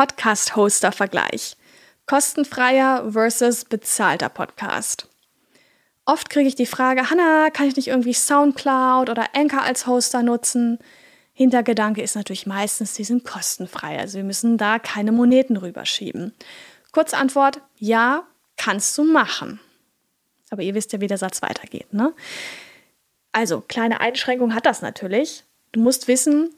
Podcast-Hoster-Vergleich. Kostenfreier versus bezahlter Podcast. Oft kriege ich die Frage, Hanna, kann ich nicht irgendwie SoundCloud oder Anchor als Hoster nutzen? Hintergedanke ist natürlich meistens, die sind kostenfrei, also wir müssen da keine Moneten rüberschieben. Kurzantwort, ja, kannst du machen. Aber ihr wisst ja, wie der Satz weitergeht, ne? Also, kleine Einschränkung hat das natürlich. Du musst wissen,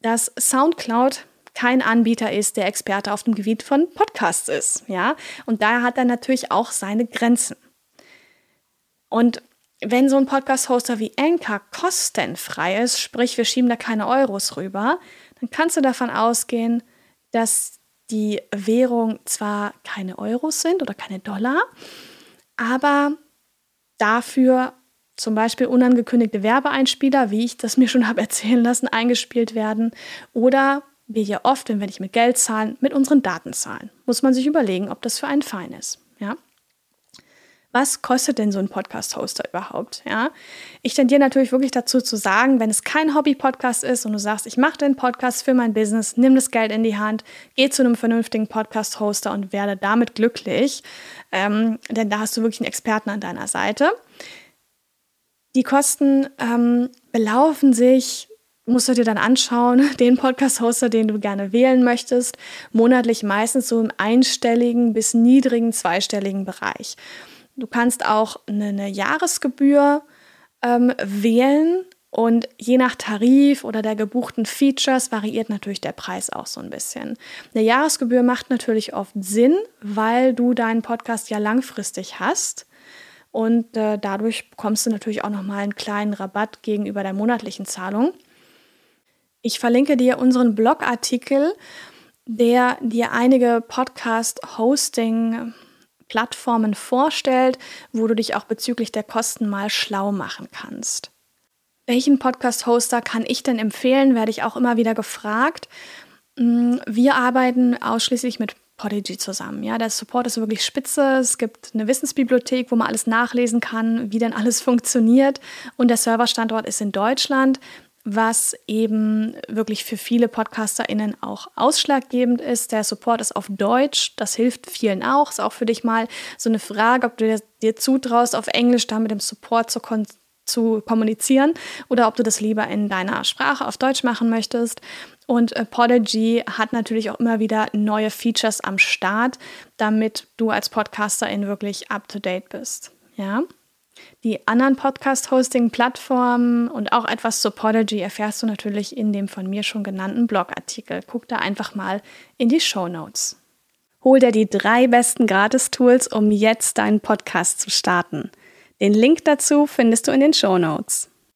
dass SoundCloud kein Anbieter ist, der Experte auf dem Gebiet von Podcasts ist, ja? Und daher hat er natürlich auch seine Grenzen. Und wenn so ein Podcast-Hoster wie Anchor kostenfrei ist, sprich wir schieben da keine Euros rüber, dann kannst du davon ausgehen, dass die Währung zwar keine Euros sind oder keine Dollar, aber dafür zum Beispiel unangekündigte Werbeeinspieler, wie ich das mir schon habe erzählen lassen, eingespielt werden. Oder wir ja oft, wenn wir nicht mit Geld zahlen, mit unseren Daten zahlen. Muss man sich überlegen, ob das für einen fein ist. Ja? was kostet denn so ein Podcast-Hoster überhaupt? Ja? Ich tendiere natürlich wirklich dazu zu sagen, wenn es kein Hobby-Podcast ist und du sagst, ich mache den Podcast für mein Business, nimm das Geld in die Hand, geh zu einem vernünftigen Podcast-Hoster und werde damit glücklich, ähm, denn da hast du wirklich einen Experten an deiner Seite. Die Kosten ähm, belaufen sich musst du dir dann anschauen, den Podcast-Hoster, den du gerne wählen möchtest, monatlich meistens so im einstelligen bis niedrigen zweistelligen Bereich. Du kannst auch eine, Jahresgebühr ähm, wählen und je nach Tarif oder der gebuchten Features variiert natürlich der Preis auch so ein bisschen. Eine Jahresgebühr macht natürlich oft Sinn, weil du deinen Podcast ja langfristig hast. Und äh, dadurch bekommst du natürlich auch nochmal einen kleinen Rabatt gegenüber der monatlichen Zahlung. Ich verlinke dir unseren Blogartikel, der dir einige Podcast-Hosting- Plattformen vorstellt, wo du dich auch bezüglich der Kosten mal schlau machen kannst. Welchen Podcast-Hoster kann ich denn empfehlen, werde ich auch immer wieder gefragt. Mm, wir arbeiten ausschließlich mit Podigy zusammen. Ja, der Support ist wirklich spitze. Es gibt eine Wissensbibliothek, wo man alles nachlesen kann, wie denn alles funktioniert. Und der Serverstandort ist in Deutschland was eben wirklich für viele PodcasterInnen auch ausschlaggebend ist. Der Support ist auf Deutsch, das hilft vielen auch. Ist auch für dich mal so eine Frage, ob du dir zutraust, auf Englisch da mit dem Support zu, zu kommunizieren oder ob du das lieber in deiner Sprache auf Deutsch machen möchtest. Und äh, Podigy hat natürlich auch immer wieder neue Features am Start, damit du als Podcasterin wirklich up to date bist. Ja. Die anderen Podcast-Hosting-Plattformen und auch etwas zu Podigy erfährst du natürlich in dem von mir schon genannten Blogartikel. Guck da einfach mal in die Show Notes. Hol dir die drei besten Gratis-Tools, um jetzt deinen Podcast zu starten. Den Link dazu findest du in den Show Notes.